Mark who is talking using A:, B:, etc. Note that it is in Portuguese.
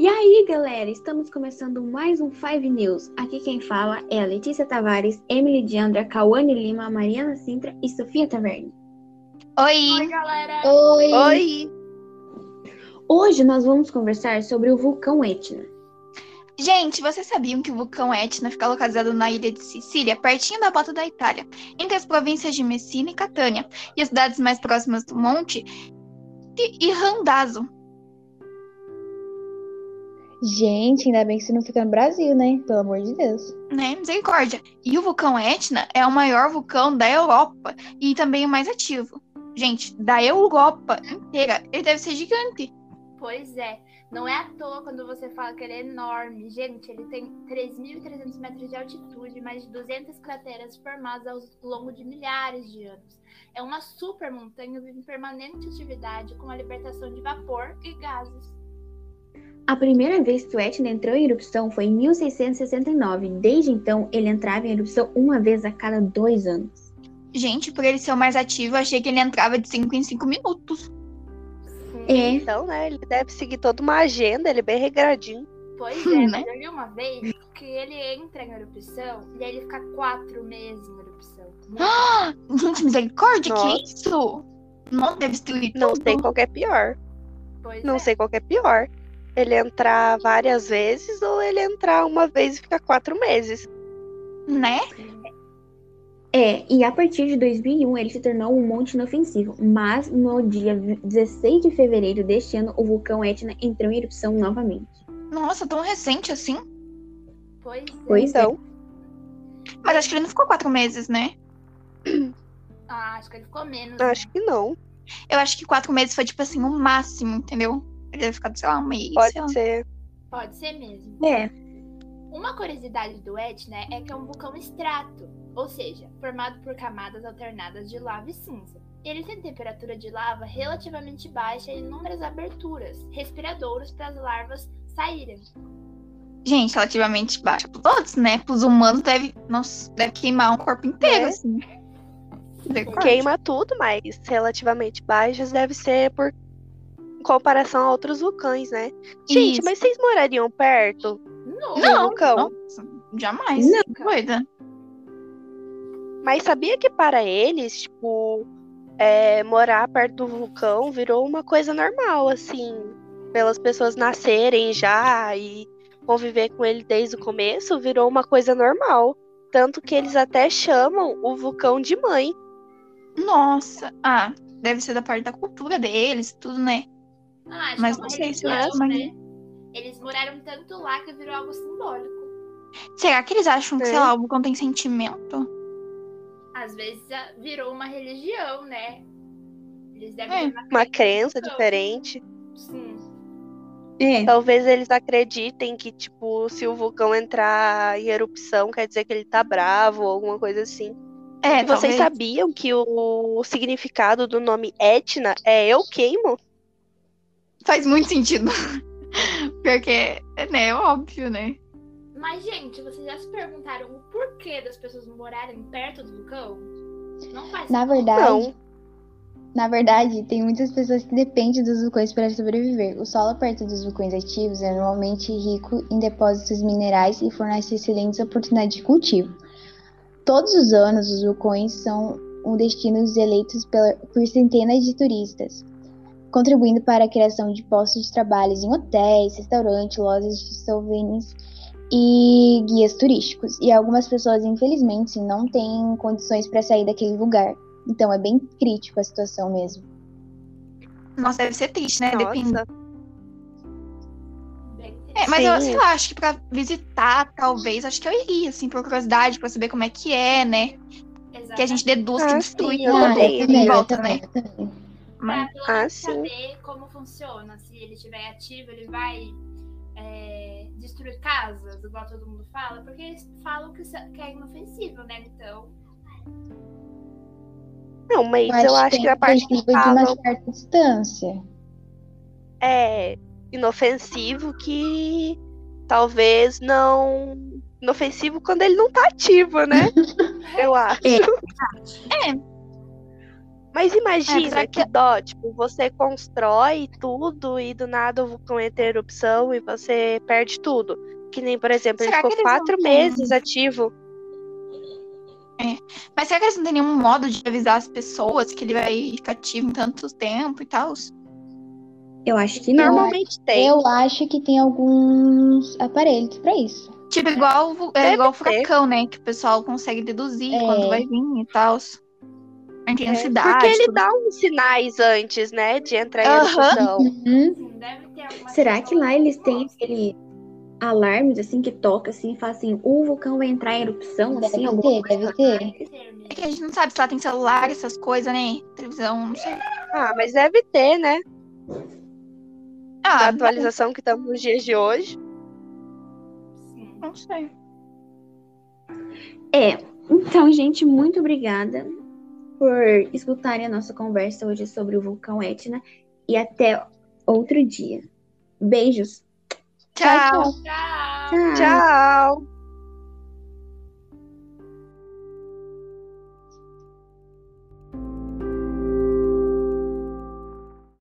A: E aí, galera, estamos começando mais um Five News. Aqui quem fala é a Letícia Tavares, Emily Diandra, Cauane Lima, Mariana Sintra e Sofia Taverne.
B: Oi!
C: Oi, galera!
D: Oi!
B: Oi!
A: Hoje nós vamos conversar sobre o vulcão Etna.
B: Gente, vocês sabiam que o vulcão Etna fica localizado na ilha de Sicília, pertinho da bota da Itália, entre as províncias de Messina e Catânia, e as cidades mais próximas do monte e Randazzo.
D: Gente, ainda bem que isso não fica no Brasil, né? Pelo amor de Deus.
B: Né? Misericórdia. E o vulcão Etna é o maior vulcão da Europa e também o mais ativo. Gente, da Europa inteira. Ele deve ser gigante.
C: Pois é. Não é à toa quando você fala que ele é enorme. Gente, ele tem 3.300 metros de altitude e mais de 200 crateras formadas ao longo de milhares de anos. É uma super montanha vive em permanente atividade com a libertação de vapor e gases.
A: A primeira vez que o Etna entrou em erupção foi em 1669. Desde então, ele entrava em erupção uma vez a cada dois anos.
B: Gente, por ele ser o mais ativo, eu achei que ele entrava de 5 em 5 minutos.
A: É,
E: Então, né, ele deve seguir toda uma agenda, ele é bem regradinho.
C: Pois é,
B: Né?
C: mas eu li uma vez que ele entra em erupção e aí ele fica quatro meses em erupção.
B: Ah, gente, misericórdia, que
E: Nossa.
B: isso? Não deve destruir
E: Não
B: tudo.
E: sei qual que é pior.
C: Pois
E: Não
C: é.
E: sei qual que é pior. Ele entrar várias vezes ou ele entrar uma vez e ficar quatro meses.
B: Né?
A: é, e a partir de 2001 ele se tornou um monte inofensivo. Mas no dia 16 de fevereiro deste ano, o vulcão Etna entrou em erupção novamente.
B: Nossa, tão recente assim.
C: Pois é.
A: Pois é.
E: Então,
B: Mas acho que ele não ficou quatro meses, né?
C: Ah, acho que ele ficou menos.
E: acho que não.
B: Eu acho que quatro meses foi, tipo assim, o máximo, entendeu? Deve ficar, sei lá, um mês.
E: Pode ser.
C: Pode ser mesmo.
A: É,
C: Uma curiosidade do Etna é que é um vulcão extrato, ou seja, formado por camadas alternadas de lava e cinza. Ele tem temperatura de lava relativamente baixa e inúmeras aberturas, respiradouros para as larvas saírem.
B: Gente, relativamente baixa para todos, né? Para os humanos deve, nossa, deve queimar um corpo inteiro,
E: É.
B: assim. Misericórdia.
E: Queima tudo, mas relativamente baixas deve ser por comparação a outros vulcões, né? Gente,
B: Isso.
E: mas vocês morariam perto
C: Não,
E: do
B: Não,
E: vulcão?
B: Nossa, jamais.
A: Não.
B: Doida.
E: Mas sabia que para eles, tipo, é, morar perto do vulcão virou uma coisa normal, assim, pelas pessoas nascerem já e conviver com ele desde o começo, virou uma coisa normal. Tanto que eles até chamam o vulcão de mãe.
B: Nossa. Ah, deve ser da parte da cultura deles, tudo, né?
C: Ah, acho
B: Mas
C: que é
B: não
C: uma
B: sei se eu acho uma
C: né? Eles moraram tanto lá que virou algo simbólico.
B: Será que eles acham que, sei
E: É.
B: lá, o vulcão tem sentimento?
C: Às vezes ah, virou uma religião, né? Eles devem
B: É,
C: ter
E: Uma crença
C: vulcão.
E: diferente.
C: Sim.
A: é.
E: Talvez eles acreditem que, tipo, se o vulcão entrar em erupção, quer dizer que ele tá bravo ou alguma coisa assim.
B: É,
E: vocês
B: talvez.
E: sabiam que o, o significado do nome Etna é eu queimo?
B: Faz muito sentido. Porque, né, é óbvio, né?
C: Mas, gente, vocês já se perguntaram o porquê das pessoas morarem perto do vulcão? Não faz
D: Na
C: sentido.
D: verdade,
E: Não.
D: na verdade, tem muitas pessoas que dependem dos vulcões para sobreviver. O solo perto dos vulcões ativos é normalmente rico em depósitos minerais e fornece excelentes oportunidades de cultivo. Todos os anos, os vulcões são um destino eleitos pela- por centenas de turistas, contribuindo para a criação de postos de trabalho em hotéis, restaurantes, lojas de souvenirs e guias turísticos. E algumas pessoas, infelizmente, não têm condições para sair daquele lugar. Então é bem crítico a situação mesmo.
B: Nossa, deve ser triste, né?
E: Nossa.
B: É, mas eu,
E: Sim.
B: sei lá, acho que pra visitar, talvez, acho que eu iria, assim, por curiosidade, pra saber como é que é, né? Que a gente deduz que
E: Ah,
B: destrui
E: eu
B: tudo em
E: eu
B: volta, né?
D: eu também.
B: Mas,
C: Pra
E: Ah,
C: saber como funciona. Se ele estiver ativo, ele vai é, destruir casas, igual todo mundo fala, porque eles falam que, isso- que é inofensivo, né? Então,
E: Não, mas
D: Eu acho,
E: eu acho
D: que
E: que
D: é
E: a parte que
D: inofensivo de uma certa distância.
E: é inofensivo que talvez não. Inofensivo quando ele não tá ativo, né? eu acho.
A: É.
E: Mas imagina
B: apesar
E: que dó, tipo, você constrói tudo e do nada o vulcão entra em erupção e você perde tudo. Que nem, por exemplo, ele
B: Será que
E: ficou
B: não
E: quatro
B: têm-
E: meses ativo.
B: Mas será que eles não têm nenhum modo de avisar as pessoas que ele vai ficar ativo em tanto tempo e tal?
A: Eu acho que não.
E: Normalmente tem.
D: Eu acho que tem alguns aparelhos pra isso.
B: Tipo, igual, o- é
E: Deve
B: igual o furacão, né? Que o pessoal consegue deduzir
D: É.
B: quando vai vir e tal.
E: É,
B: intensidade.
E: porque ele dá uns sinais antes, né, de entrar em.
D: Uhum.
C: Alguma
A: Será que lá eles têm aquele alarmes assim que toca assim e fala assim, o vulcão vai entrar em erupção,
D: Deve
A: assim,
D: ter, deve ter.
C: Deve ter mesmo.
B: É que a gente não sabe se lá tem celular, essas coisas, né? Televisão, não sei.
E: Ah, mas deve ter, né?
B: Ah,
E: A atualização que estamos nos dias de hoje.
C: Sim.
B: não sei.
A: É, então, gente, muito obrigada por escutarem a nossa conversa hoje sobre o vulcão Etna e até outro dia. Beijos.
B: Tchau.
C: Tchau.
A: Tchau.
E: Tchau!